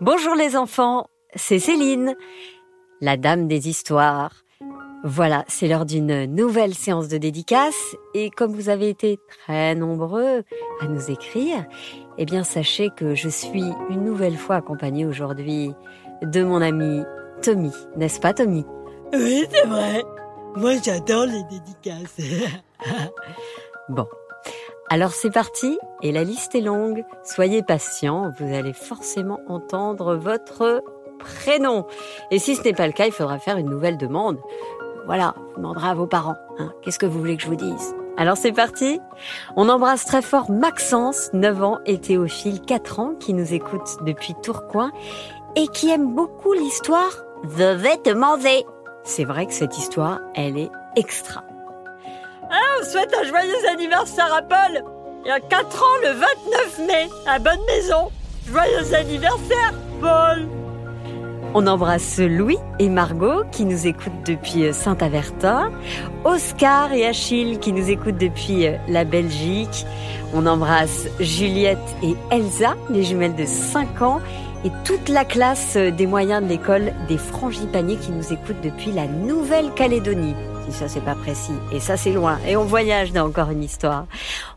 Bonjour les enfants, c'est Céline, la dame des histoires. Voilà, c'est l'heure d'une nouvelle séance de dédicace et comme vous avez été très nombreux à nous écrire, eh bien sachez que je suis une nouvelle fois accompagnée aujourd'hui de mon ami Tommy, n'est-ce pas Tommy? Oui, c'est vrai. Moi j'adore les dédicaces. bon, alors c'est parti, et la liste est longue. Soyez patients, vous allez forcément entendre votre prénom. Et si ce n'est pas le cas, il faudra faire une nouvelle demande. Voilà, vous demanderez à vos parents. Hein. Qu'est-ce que vous voulez que je vous dise? Alors c'est parti. On embrasse très fort Maxence, 9 ans, et Théophile, 4 ans, qui nous écoute depuis Tourcoing et qui aime beaucoup l'histoire The Vêtement C'est vrai que cette histoire, elle est extra. Ah, on souhaite un joyeux anniversaire à Paul. Il y a 4 ans, le 29 mai, à Bonne Maison. Joyeux anniversaire, Paul. On embrasse Louis et Margot qui nous écoutent depuis Saint-Avertin, Oscar et Achille qui nous écoutent depuis la Belgique. On embrasse Juliette et Elsa, les jumelles de 5 ans, et toute la classe des moyens de l'école des frangipaniers qui nous écoutent depuis la Nouvelle-Calédonie ça c'est pas précis. Et ça c'est loin. Et on voyage dans encore une histoire.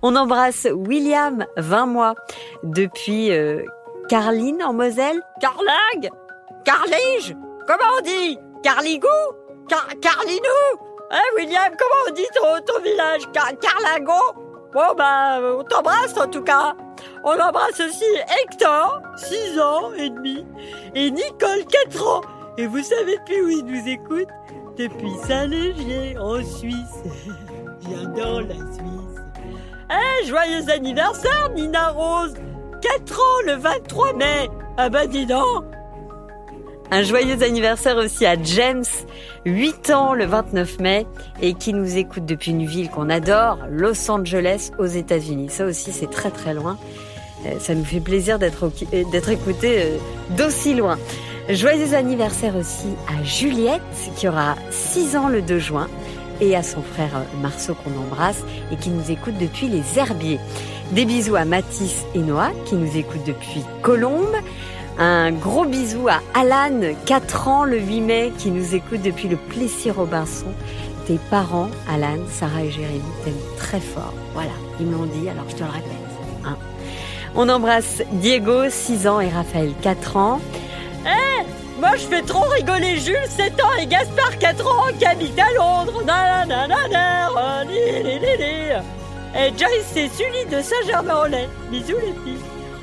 On embrasse William, 20 mois, depuis euh, Carline en Moselle. Carlag Carlige Comment on dit? Carligou Car Carlinou Hein William, comment on dit ton, ton village? Car Carlago Bon bah on t'embrasse en tout cas. On embrasse aussi Hector, 6 ans et demi, et Nicole, 4 ans. Et vous savez plus où ils nous écoutent? Depuis Saint-Légier, en Suisse. J'adore la Suisse. Eh, joyeux anniversaire, Nina Rose 4 ans le 23 mai Ah bah dis donc un joyeux anniversaire aussi à James, 8 ans le 29 mai, et qui nous écoute depuis une ville qu'on adore, Los Angeles, aux États-Unis. Ça aussi, c'est très très loin. Euh, ça nous fait plaisir d'être d'être écouté euh, d'aussi loin. Joyeux anniversaire aussi à Juliette qui aura 6 ans le 2 juin et à son frère Marceau qu'on embrasse et qui nous écoute depuis les Herbiers. Des bisous à Mathis et Noah qui nous écoutent depuis Colombes. Un gros bisou à Alan, 4 ans le 8 mai, qui nous écoute depuis le Plessis-Robinson. Tes parents, Alan, Sarah et Jérémy, t'aiment très fort. Voilà, ils me l'ont dit, alors je te le répète. Hein. On embrasse Diego, 6 ans, et Raphaël, 4 ans. Moi je fais trop rigoler Jules 7 ans et Gaspard 4 ans qui habite à Londres. Et Joyce c'est Sully de Saint-Germain-en-Laye. Bisous les filles.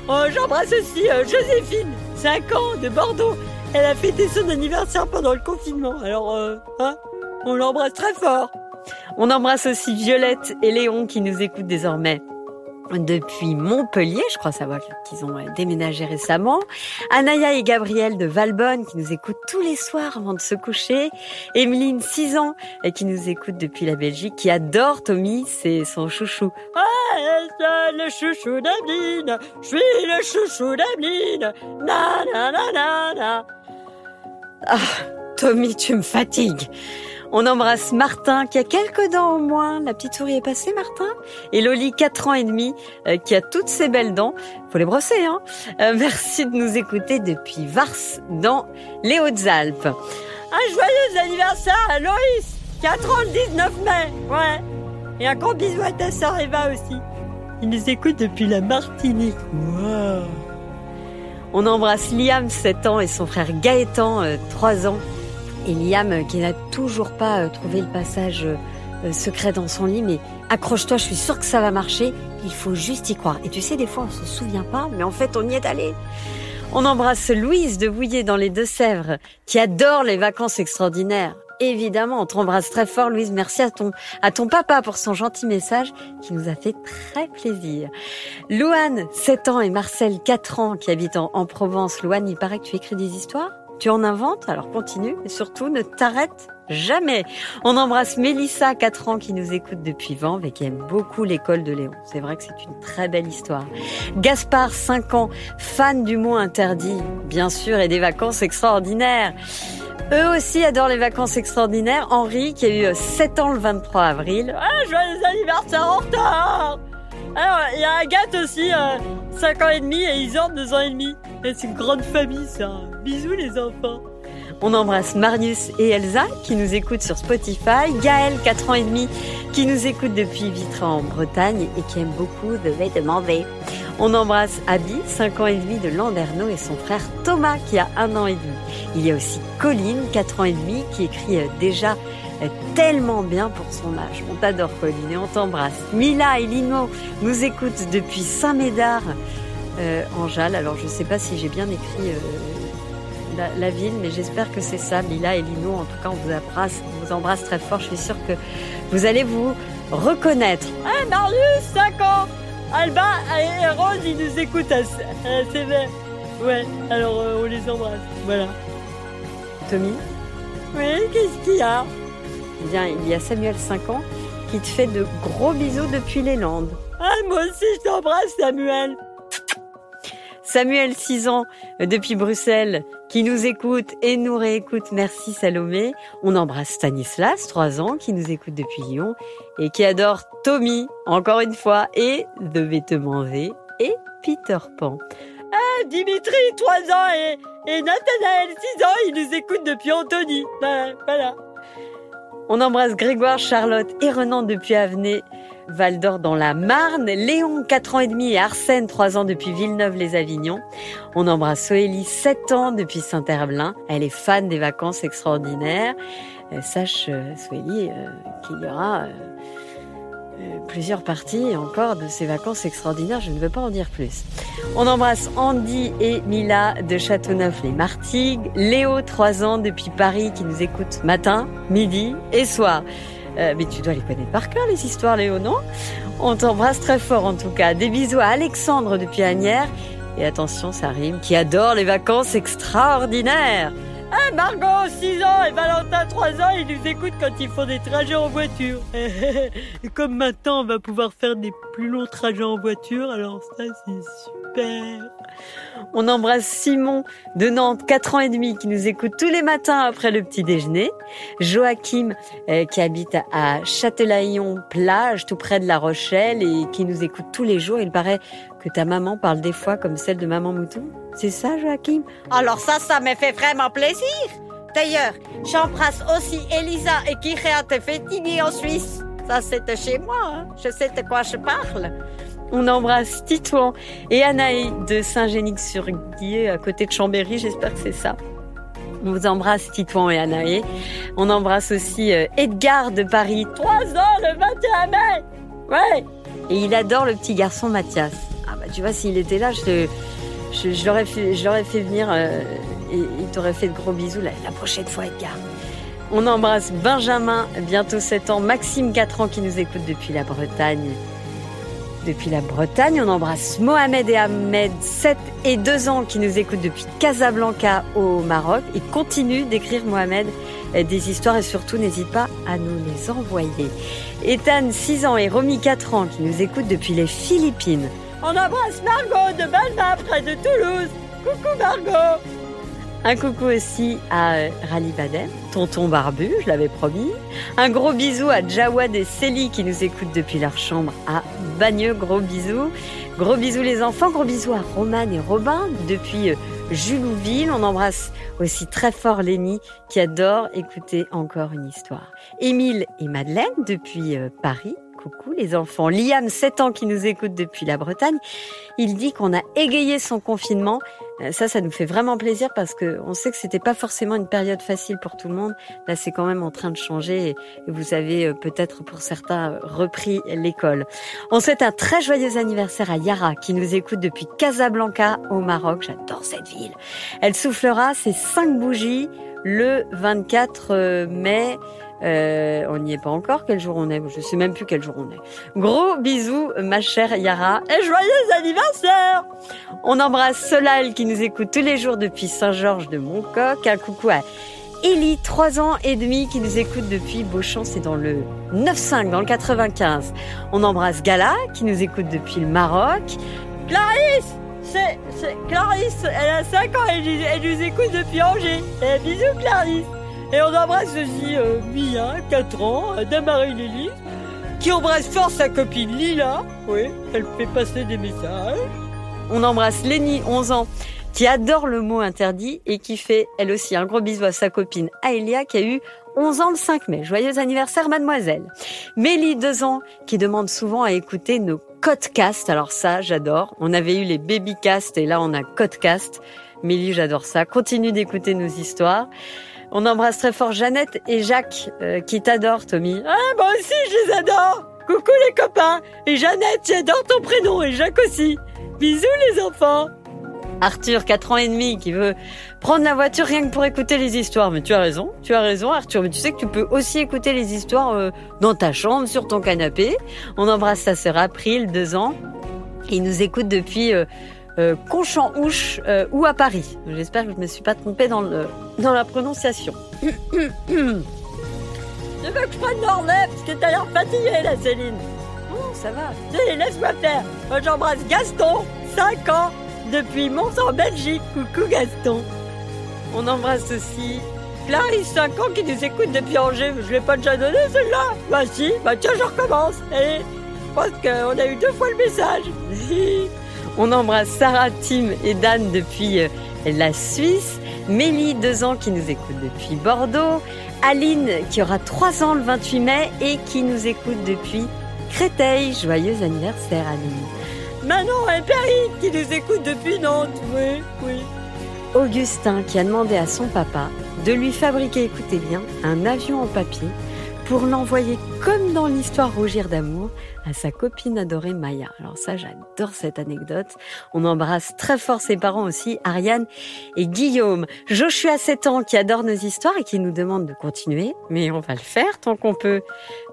Oh, J'embrasse aussi euh, Joséphine, 5 ans, de Bordeaux. Elle a fêté son anniversaire pendant le confinement. Alors, euh, hein, on l'embrasse très fort. On embrasse aussi Violette et Léon qui nous écoutent désormais depuis Montpellier, je crois savoir qu'ils ont euh, déménagé récemment. Anaya et Gabriel de Valbonne qui nous écoutent tous les soirs avant de se coucher. Emeline, 6 ans, qui nous écoute depuis la Belgique, qui adore Tommy, c'est son chouchou. Ah, le chouchou d'Emeline, je suis le chouchou d'Emeline, na na na na na. Ah, Tommy, tu me fatigues. On embrasse Martin qui a quelques dents au moins. La petite souris est passée, Martin. Et Loli, 4 ans et demi, euh, qui a toutes ses belles dents. Faut les brosser, hein. Euh, merci de nous écouter depuis Vars, dans les Hautes-Alpes. Un joyeux anniversaire à Loïs 4 ans le 19 mai, ouais. Et un gros bisou à ta sœur Eva aussi. Il nous écoute depuis la Martinique. Wow. On embrasse Liam, 7 ans, et son frère Gaëtan, 3 euh, ans. Et Liam euh, qui n'a toujours pas euh, trouvé le passage euh, secret dans son lit, mais accroche-toi, je suis sûre que ça va marcher. Il faut juste y croire. Et tu sais, des fois, on se souvient pas, mais en fait, on y est allé. On embrasse Louise de Bouillé dans les Deux-Sèvres, qui adore les vacances extraordinaires. Évidemment, on t'embrasse très fort, Louise. Merci à ton, à ton papa pour son gentil message qui nous a fait très plaisir. Louane, 7 ans, et Marcel, 4 ans, qui habitent en, en Provence. Louane, il paraît que tu écris des histoires? Tu en inventes, alors continue et surtout ne t'arrête jamais. On embrasse Mélissa, 4 ans, qui nous écoute depuis Vanves et qui aime beaucoup l'école de Léon. C'est vrai que c'est une très belle histoire. Gaspard, 5 ans, fan du mot interdit, bien sûr, et des vacances extraordinaires. Eux aussi adorent les vacances extraordinaires. Henri, qui a eu 7 ans le 23 avril. Ah, joyeux anniversaire en retard Il y a Agathe aussi, 5 ans et demi, et Isor, 2 ans et demi. C'est une grande famille, ça. Bisous, les enfants. On embrasse Marius et Elsa qui nous écoutent sur Spotify, Gaël, 4 ans et demi, qui nous écoute depuis Vitra en Bretagne et qui aime beaucoup The Vêtements V. On embrasse Abby, 5 ans et demi de Landerneau et son frère Thomas qui a un an et demi. Il y a aussi Colline, 4 ans et demi, qui écrit euh, déjà euh, tellement bien pour son âge. On t'adore Colline et on t'embrasse. Mila et Lino nous écoutent depuis Saint-Médard euh, en Jalles. Alors je ne sais pas si j'ai bien écrit la, ville, mais j'espère que c'est ça. Mila et Lino, en tout cas, on vous embrasse, on vous embrasse très fort. Je suis sûre que vous allez vous reconnaître. Ah, Marius, 5 ans Alba et Rose, ils nous écoutent à, sévère. Ouais, alors euh, on les embrasse. Voilà. Tommy? Oui, qu'est-ce qu'il y a? Eh bien, il y a Samuel, 5 ans, qui te fait de gros bisous depuis les Landes. Ah, moi aussi, je t'embrasse, Samuel. Samuel, 6 ans, euh, depuis Bruxelles, qui nous écoute et nous réécoute. Merci Salomé. On embrasse Stanislas, 3 ans, qui nous écoute depuis Lyon et qui adore Tommy, encore une fois, et The Vêtements V et Peter Pan. Ah, Dimitri, 3 ans, et, et Nathanaël, 6 ans, ils nous écoutent depuis Anthony. Voilà, voilà. On embrasse Grégoire, Charlotte et Renan depuis Avenay. Val d'Or dans la Marne, Léon 4 ans et demi et Arsène 3 ans depuis Villeneuve-les-Avignon. On embrasse Soélie 7 ans depuis Saint-Herblain. Elle est fan des vacances extraordinaires. Euh, sache euh, Soélie euh, qu'il y aura plusieurs parties encore de ces vacances extraordinaires. Je ne veux pas en dire plus. On embrasse Andy et Mila de Châteauneuf-les-Martigues. Léo 3 ans depuis Paris qui nous écoute matin, midi et soir. Euh, mais tu dois les connaître par cœur, les histoires, Léo, non? On t'embrasse très fort, en tout cas. Des bisous à Alexandre depuis Agnières. Et attention, ça rime, qui adore les vacances extraordinaires. Ah, Margot, 6 ans, et Valentin, 3 ans, ils nous écoutent quand ils font des trajets en voiture. et comme maintenant, on va pouvoir faire des plus longs trajets en voiture, alors ça, c'est super. On embrasse Simon de Nantes, 4 ans et demi, qui nous écoute tous les matins après le petit déjeuner. Joachim, euh, qui habite à Châtelaillon-Plage, tout près de La Rochelle, et qui nous écoute tous les jours. Il paraît que ta maman parle des fois comme celle de maman Mouton. C'est ça, Joachim? Alors ça, ça me fait vraiment plaisir. D'ailleurs, j'embrasse aussi Elisa et Kiréa Tefetini en Suisse. Ça, c'était chez moi. Hein. Je sais de quoi je parle. On embrasse Titouan et Anaï de Saint-Génic-sur-Guier, à côté de Chambéry. J'espère que c'est ça. On vous embrasse Titouan et Anaï. On embrasse aussi euh, Edgar de Paris. Trois ans le 21 mai Ouais Et il adore le petit garçon Mathias. Ah bah tu vois, s'il était là, je, l'aurais fait, fait venir euh, et il t'aurait fait de gros bisous la, la prochaine fois Edgar. On embrasse Benjamin, bientôt 7 ans, Maxime 4 ans qui nous écoute depuis la Bretagne depuis la Bretagne. On embrasse Mohamed et Ahmed, 7 et 2 ans, qui nous écoutent depuis Casablanca au Maroc et continue d'écrire Mohamed des histoires et surtout n'hésite pas à nous les envoyer. Ethan, 6 ans et Romy, 4 ans, qui nous écoutent depuis les Philippines. On embrasse Margot de Balma près de Toulouse. Coucou Margot un coucou aussi à euh, Rally Baden, tonton barbu, je l'avais promis. Un gros bisou à Jawad et Célie qui nous écoutent depuis leur chambre à Bagneux. Gros bisous. Gros bisous les enfants. Gros bisous à Romane et Robin depuis euh, Julouville. On embrasse aussi très fort Lénie qui adore écouter encore une histoire. Émile et Madeleine depuis euh, Paris coucou les enfants. Liam, 7 ans, qui nous écoute depuis la Bretagne, il dit qu'on a égayé son confinement. Euh, ça, ça nous fait vraiment plaisir parce que on sait que c'était pas forcément une période facile pour tout le monde. Là, c'est quand même en train de changer et vous avez euh, peut-être pour certains repris l'école. On souhaite un très joyeux anniversaire à Yara qui nous écoute depuis Casablanca au Maroc. J'adore cette ville. Elle soufflera ses cinq bougies le 24 euh, mai euh, on n'y est pas encore. Quel jour on est Je sais même plus quel jour on est. Gros bisous, ma chère Yara. Et joyeux anniversaire On embrasse Solal qui nous écoute tous les jours depuis Saint-Georges de Montcoq. Un coucou à Ellie, 3 ans et demi, qui nous écoute depuis Beauchamp. C'est dans le 9-5, dans le 95. On embrasse Gala qui nous écoute depuis le Maroc. Clarisse c'est, Clarisse, elle a 5 ans et elle, nous écoute depuis Angers. Et bisous Clarisse et on embrasse aussi euh, Mia, 4 ans, Damary Lily, qui embrasse fort sa copine Lila. Oui, elle fait passer des messages. On embrasse Lenny, 11 ans, qui adore le mot interdit et qui fait elle aussi un gros bisou à sa copine Aelia qui a eu 11 ans le 5 mai. Joyeux anniversaire mademoiselle. Mélie, 2 ans, qui demande souvent à écouter nos podcasts. Alors ça, j'adore. On avait eu les babycasts et là on a podcast. Mélie, j'adore ça. Continue d'écouter nos histoires. On embrasse très fort Jeannette et Jacques euh, qui t'adorent, Tommy. Ah, moi aussi, je les adore. Coucou les copains. Et Jeannette, j'adore ton prénom et Jacques aussi. Bisous les enfants. Arthur, 4 ans et demi, qui veut prendre la voiture rien que pour écouter les histoires. Mais tu as raison, tu as raison Arthur. Mais tu sais que tu peux aussi écouter les histoires euh, dans ta chambre, sur ton canapé. On embrasse sa sœur April, 2 ans. Il nous écoute depuis euh, euh, Conchamp-Ouche euh, ou à Paris. J'espère que je ne me suis pas trompée dans, le, dans la prononciation. Tu veux que je prenne parce que t'as l'air fatiguée là Céline. Oh, ça va. Allez, laisse-moi faire. Moi j'embrasse Gaston, 5 ans, depuis Mons en Belgique. Coucou Gaston. On embrasse aussi Clarisse, 5 ans, qui nous écoute depuis Angers. Je l'ai pas déjà donné celle-là? Bah si, bah tiens, je recommence. Et je pense qu'on a eu deux fois le message. On embrasse Sarah, Tim et Dan depuis euh, la Suisse. Mélie, 2 ans, qui nous écoute depuis Bordeaux. Aline, qui aura 3 ans le 28 mai et qui nous écoute depuis Créteil. Joyeux anniversaire, Aline. Manon et Perry, qui nous écoutent depuis Nantes. Oui, oui. Augustin, qui a demandé à son papa de lui fabriquer, écoutez bien, un avion en papier pour l'envoyer comme dans l'histoire Rougir d'amour à sa copine adorée Maya. Alors ça, j'adore cette anecdote. On embrasse très fort ses parents aussi, Ariane et Guillaume. Joshua, 7 ans, qui adore nos histoires et qui nous demande de continuer. Mais on va le faire tant qu'on peut.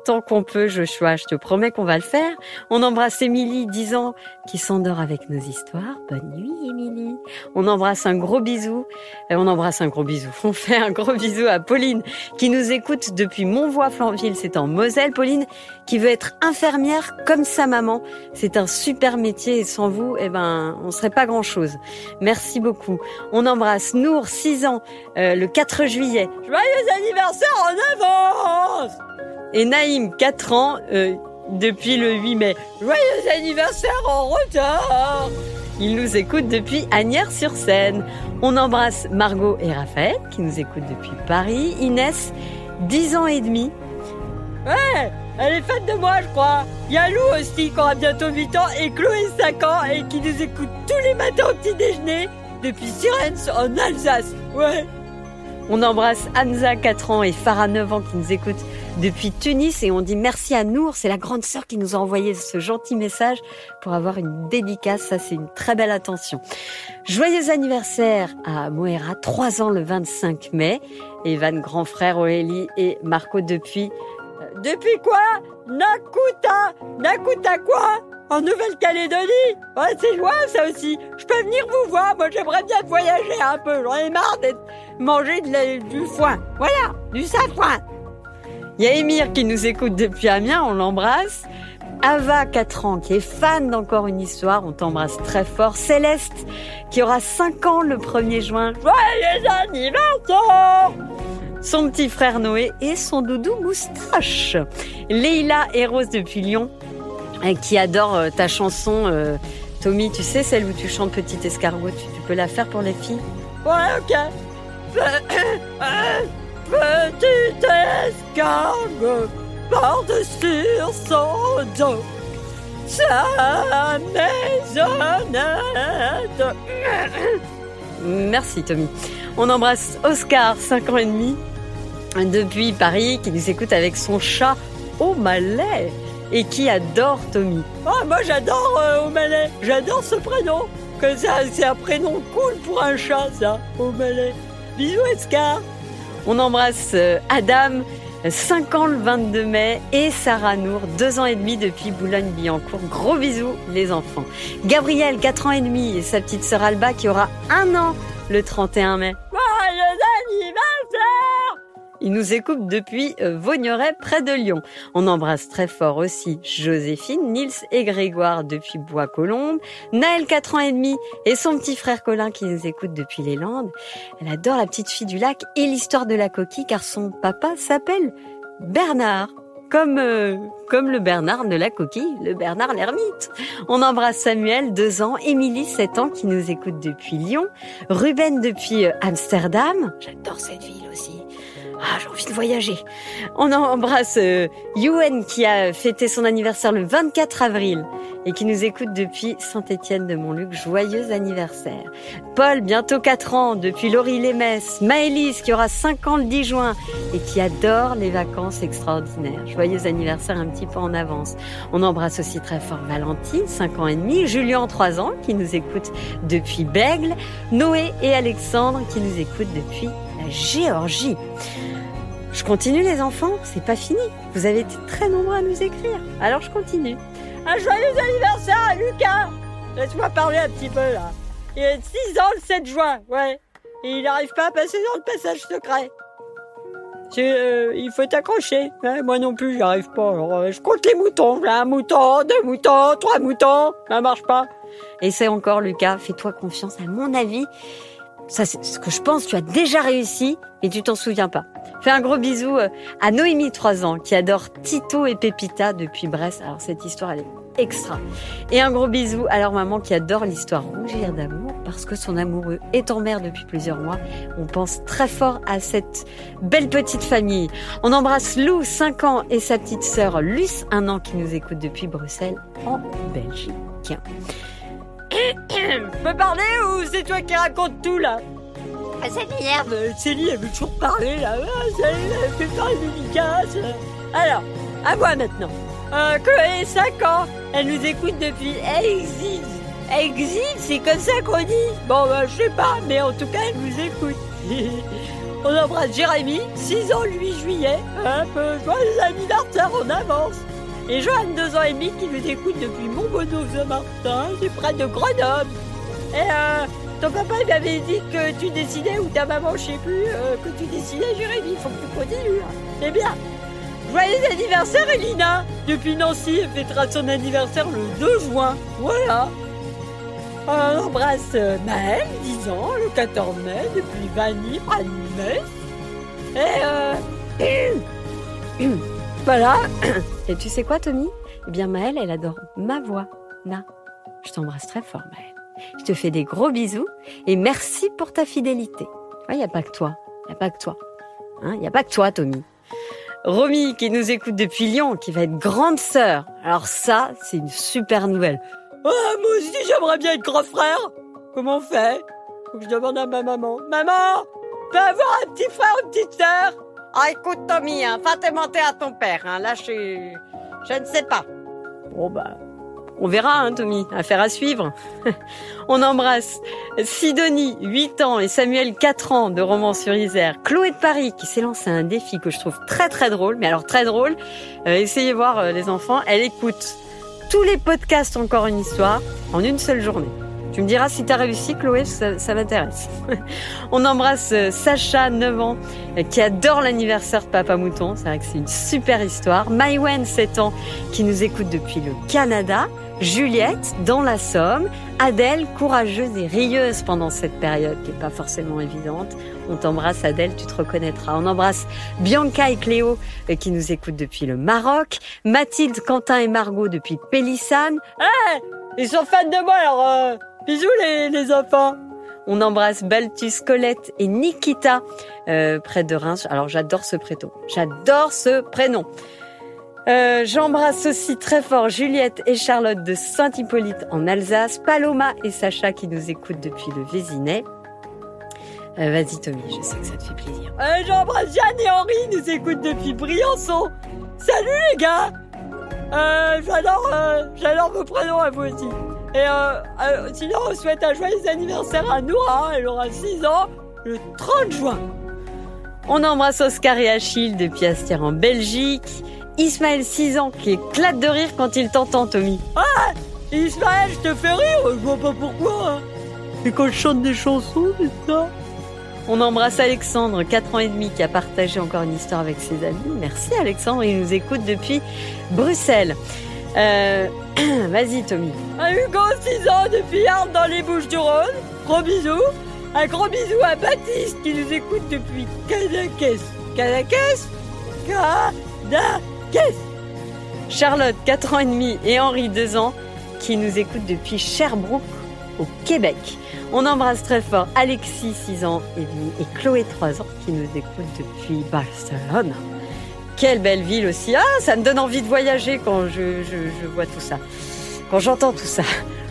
Tant qu'on peut, Joshua, je te promets qu'on va le faire. On embrasse Émilie, 10 ans, qui s'endort avec nos histoires. Bonne nuit, Émilie. On embrasse un gros bisou. Euh, on embrasse un gros bisou. On fait un gros bisou à Pauline, qui nous écoute depuis Montvoix-Flanville. C'est en Moselle. Pauline, qui veut être infirmière comme sa maman. C'est un super métier et sans vous, eh ben, on serait pas grand chose. Merci beaucoup. On embrasse Nour, 6 ans, euh, le 4 juillet. Joyeux anniversaire en avance Et Naïm, 4 ans, euh, depuis le 8 mai. Joyeux anniversaire en retard Ils nous écoutent depuis Agnières-sur-Seine. On embrasse Margot et Raphaël, qui nous écoutent depuis Paris. Inès, 10 ans et demi. Ouais, elle est faite de moi, je crois. Il aussi, qui aura bientôt 8 ans, et Chloé, 5 ans, et qui nous écoute tous les matins au petit déjeuner, depuis Sirens, en Alsace. Ouais. On embrasse Hamza, 4 ans, et Farah, 9 ans, qui nous écoutent depuis Tunis. Et on dit merci à Nour, c'est la grande sœur qui nous a envoyé ce gentil message pour avoir une dédicace. Ça, c'est une très belle attention. Joyeux anniversaire à Moera, 3 ans le 25 mai. Evan, grand frère, Aurélie et Marco depuis Depuis quoi Nakuta Nakuta quoi En Nouvelle-Calédonie Ouais, c'est loin ça aussi. Je peux venir vous voir, moi j'aimerais bien voyager un peu. J'en ai marre d'être manger de du foin. Voilà, du safran. Il y a qui nous écoute depuis Amiens, on l'embrasse. Ava, 4 ans, qui est fan d'Encore une histoire, on t'embrasse très fort. Céleste, qui aura 5 ans le 1er juin. Joyeux anniversaire Son petit frère Noé et son doudou Moustache. Leïla et Rose depuis Lyon, euh, qui adore euh, ta chanson. euh, Tommy, tu sais, celle où tu chantes Petit escargot, tu, tu peux la faire pour les filles? Ouais, ok. Petit escargot porte sur son dos sa maisonnette. Merci Tommy. On embrasse Oscar, 5 ans et demi, depuis Paris, qui nous écoute avec son chat au malais et qui adore Tommy. Ah, moi j'adore euh, O'Malley. J'adore ce prénom. Que ça, c'est un prénom cool pour un chat, ça. O'Malley. Bisous, Escar. On embrasse euh, Adam, 5 ans le 22 mai, et Sarah Nour, 2 ans et demi depuis Boulogne-Billancourt. Gros bisous les enfants. Gabriel, 4 ans et demi, et sa petite sœur Alba qui aura un an le 31 mai. Joyeux anniversaire Il nous écoute depuis euh, Vaugneray, près de Lyon. On embrasse très fort aussi Joséphine, Nils et Grégoire depuis Bois-Colombes, Naël, 4 ans et demi, et son petit frère Colin qui nous écoute depuis les Landes. Elle adore la petite fille du lac et l'histoire de la coquille car son papa s'appelle Bernard. comme, euh, comme le Bernard de la coquille, le Bernard l'ermite. On embrasse Samuel, deux ans, Émilie, sept ans, qui nous écoute depuis Lyon, Ruben depuis euh, Amsterdam. J'adore cette ville aussi. Ah, j'ai envie de voyager. On embrasse euh, Yuen qui a fêté son anniversaire le 24 avril et qui nous écoute depuis Saint-Étienne de Montluc. Joyeux anniversaire. Paul, bientôt 4 ans, depuis Laurie-les-Messes. Maëlys qui aura 5 ans le 10 juin et qui adore les vacances extraordinaires. Joyeux anniversaire un petit peu en avance. On embrasse aussi très fort Valentine, 5 ans et demi. Julien, 3 ans, qui nous écoute depuis Bègle. Noé et Alexandre qui nous écoutent depuis la Géorgie. Je continue les enfants, c'est pas fini. Vous avez été très nombreux à nous écrire. Alors je continue. Un joyeux anniversaire à Lucas Laisse-moi parler un petit peu là. Il a 6 ans le 7 juin, ouais. Et il n'arrive pas à passer dans le passage secret. Euh, il faut t'accrocher. Moi non plus, j'y arrive pas. Euh, je compte les moutons. Un mouton, deux moutons, trois moutons. Ça marche pas. Essaie encore, Lucas. Fais-toi confiance. À mon avis, ça c'est ce que je pense. Tu as déjà réussi, et tu t'en souviens pas. Fais un gros bisou euh, à Noémie, 3 ans, qui adore Tito et Pépita depuis Brest. Alors cette histoire, elle est extra. Et un gros bisou à leur maman qui adore l'histoire rougir d'amour parce que son amoureux est en mer depuis plusieurs mois. On pense très fort à cette belle petite famille. On embrasse Lou, 5 ans, et sa petite sœur Luce, 1 an, qui nous écoute depuis Bruxelles, en Belgique. Peux parler ou c'est toi qui racontes tout là ah, ça m'énerve, Célie, elle veut toujours parler là. Ah, elle fait faire une dédicace. Alors, à moi maintenant. Euh, Chloé, 5 ans, elle nous écoute depuis Exit. Exit, c'est comme ça qu'on dit Bon, bah, je sais pas, mais en tout cas, elle nous écoute. On embrasse Jérémy, 6 ans, le 8 juillet. Un peu joyeux anniversaire en avance. Et Joanne, 2 ans et demi, qui nous écoute depuis Montbonneau-Saint-Martin, c'est près de Grenoble. Et euh, ton papa il m'avait dit que tu décidais, ou ta maman, je sais plus, euh, que tu décidais, Jérémy. Il faut que tu continues. C'est bien. Joyeux anniversaire, Elina Depuis Nancy, elle fêtera son anniversaire le 2 juin. Voilà. On embrasse euh, Maëlle, 10 ans, le 14 mai, depuis Vanille, près Et euh... voilà. Et tu sais quoi, Tommy? Eh bien, Maëlle, elle adore ma voix. Na. Je t'embrasse très fort, Maëlle. Je te fais des gros bisous et merci pour ta fidélité. Il n'y a pas que toi. Il n'y a pas que toi. Il hein, n'y a pas que toi, Tommy. Romy, qui nous écoute depuis Lyon, qui va être grande sœur. Alors ça, c'est une super nouvelle. Ah, moi aussi, j'aimerais bien être grand frère. Comment on fait? Faut que je demande à ma maman. Maman, peux avoir un petit frère ou une petite sœur? Ah, écoute, Tommy, hein, va te à ton père. Hein. Là, je, je ne sais pas. Bon, bah, on verra, hein, Tommy. Affaire à suivre. On embrasse Sidonie, 8 ans, et Samuel, 4 ans, de Romans-sur-Isère. Chloé de Paris, qui s'est lancé un défi que je trouve très très drôle. Mais alors très drôle. Euh, essayez voir euh, les enfants. Elle écoute tous les podcasts Encore une histoire en une seule journée. Tu me diras si tu as réussi, Chloé, ça, m'intéresse. On embrasse euh, Sacha, 9 ans, qui adore l'anniversaire de Papa Mouton. C'est vrai que c'est une super histoire. Maïwen, 7 ans, qui nous écoute depuis le Canada. Juliette dans la Somme, Adèle courageuse et rieuse pendant cette période qui n'est pas forcément évidente. On t'embrasse Adèle, tu te reconnaîtras. On embrasse Bianca et Cléo euh, qui nous écoutent depuis le Maroc, Mathilde, Quentin et Margot depuis Pélissane. Eh, ils sont fans de moi alors euh, bisous les, enfants. On embrasse Baltus, Colette et Nikita euh, près de Reims. Alors j'adore ce prénom. J'adore ce prénom. Euh, j'embrasse aussi très fort Juliette et Charlotte de Saint-Hippolyte en Alsace, Paloma et Sacha qui nous écoutent depuis le Vésinet. Euh, vas-y Tommy, je sais que ça te fait plaisir. J'embrasse Jeanne et Henri, nous écoutent depuis Briançon. Salut les gars j'adore vos prénoms à vous aussi. Et sinon, on souhaite un joyeux anniversaire à Noura, elle aura 6 ans, le 30 juin. On embrasse Oscar et Achille depuis Astier en Belgique. Ismaël 6 ans qui éclate de rire quand il t'entend, Tommy. Ah Ismaël, je te fais rire Je vois pas pourquoi. Hein. Et quand je chante des chansons, c'est ça? On embrasse Alexandre, 4 ans et demi, qui a partagé encore une histoire avec ses amis. Merci Alexandre, il nous écoute depuis Bruxelles. Euh, vas-y Tommy. Un Hugo, 6 ans, depuis Arles dans les Bouches du Rhône. Gros bisous. Un gros bisou à Baptiste qui nous écoute depuis Cadaquès. Cadaquès Cadaquès Charlotte, 4 ans et demi, et Henri, 2 ans, qui nous écoutent depuis Sherbrooke, au Québec. On embrasse très fort Alexis, 6 ans et demi, et Chloé, 3 ans, qui nous écoutent depuis Barcelone. Quelle belle ville aussi. Ah, ça me donne envie de voyager quand je, je vois tout ça. Quand j'entends tout ça.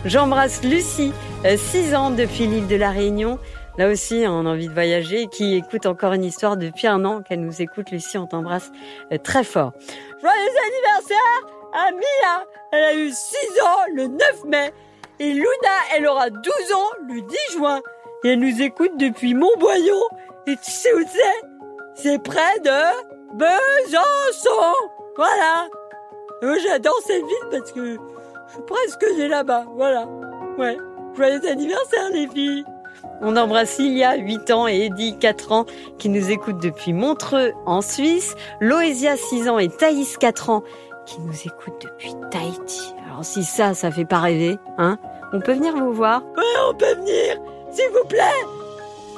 J'embrasse Lucie, 6 ans depuis l'île de la Réunion. Là aussi, on a envie de voyager, qui écoute encore une histoire depuis un an qu'elle nous écoute. Lucie, on t'embrasse euh, très fort. Joyeux anniversaire à Mia Elle a eu 6 ans le 9 mai. Et Luna, elle aura 12 ans le 10 juin. Et elle nous écoute depuis Montboyon. Et tu sais où c'est? C'est près de Besançon. Voilà. Moi, j'adore cette ville parce que je suis presque née là-bas. Voilà. Ouais. Joyeux anniversaire, les filles. On embrasse Ilia, 8 ans, et Eddie, 4 ans, qui nous écoutent depuis Montreux, en Suisse. Loésia, 6 ans, et Thaïs, 4 ans, qui nous écoutent depuis Tahiti. Alors si ça, ça fait pas rêver, hein On peut venir vous voir Ouais, on peut venir, s'il vous plaît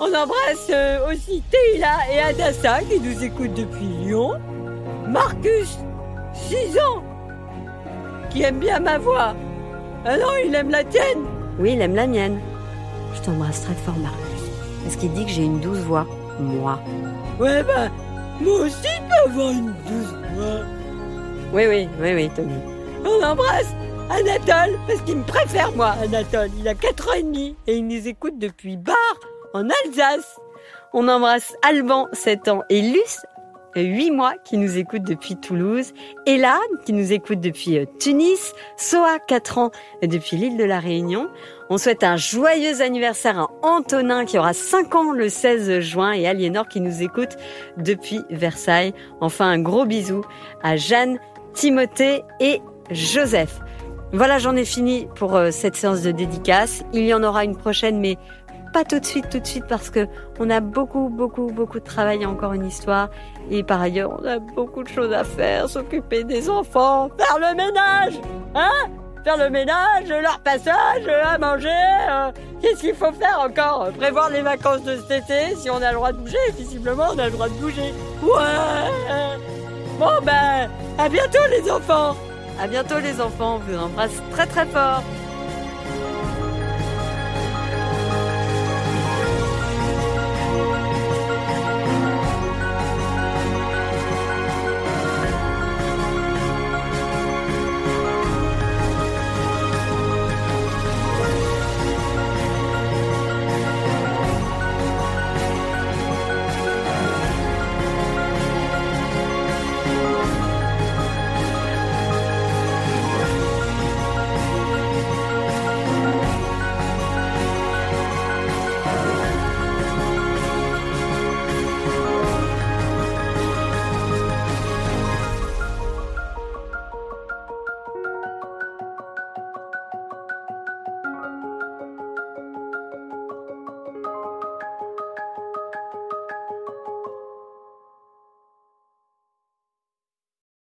On embrasse euh, aussi Teila et Adassa, qui nous écoutent depuis Lyon. Marcus, 6 ans, qui aime bien ma voix. Ah non, il aime la tienne Oui, il aime la mienne. Je t'embrasse très fort, Marcus. Est-ce qu'il dit que j'ai une douce voix Moi. Ouais, bah, moi aussi, je peux avoir une douce voix. Oui, oui, oui, oui, Tommy. On embrasse Anatole, parce qu'il me préfère, moi, Anatole. Il a 4 ans et demi et il nous écoute depuis Bar, en Alsace. On embrasse Alban, 7 ans, et Luce, 8 mois, qui nous écoute depuis Toulouse, Elan, qui nous écoute depuis euh, Tunis, Soa, 4 ans, depuis l'île de la Réunion. On souhaite un joyeux anniversaire à Antonin, qui aura 5 ans le 16 juin, et Aliénor, qui nous écoute depuis Versailles. Enfin, un gros bisou à Jeanne, Timothée et Joseph. Voilà, j'en ai fini pour euh, cette séance de dédicace. Il y en aura une prochaine, mais pas tout de suite, tout de suite, parce que on a beaucoup, beaucoup, beaucoup de travail, encore une histoire. Et par ailleurs, on a beaucoup de choses à faire, s'occuper des enfants, faire le ménage, hein? Faire le ménage, leur passage, à manger. Euh, qu'est-ce qu'il faut faire encore? Prévoir les vacances de cet été, si on a le droit de bouger. Visiblement, on a le droit de bouger. Ouais Bon ben, à bientôt les enfants À bientôt les enfants, on vous embrasse très très fort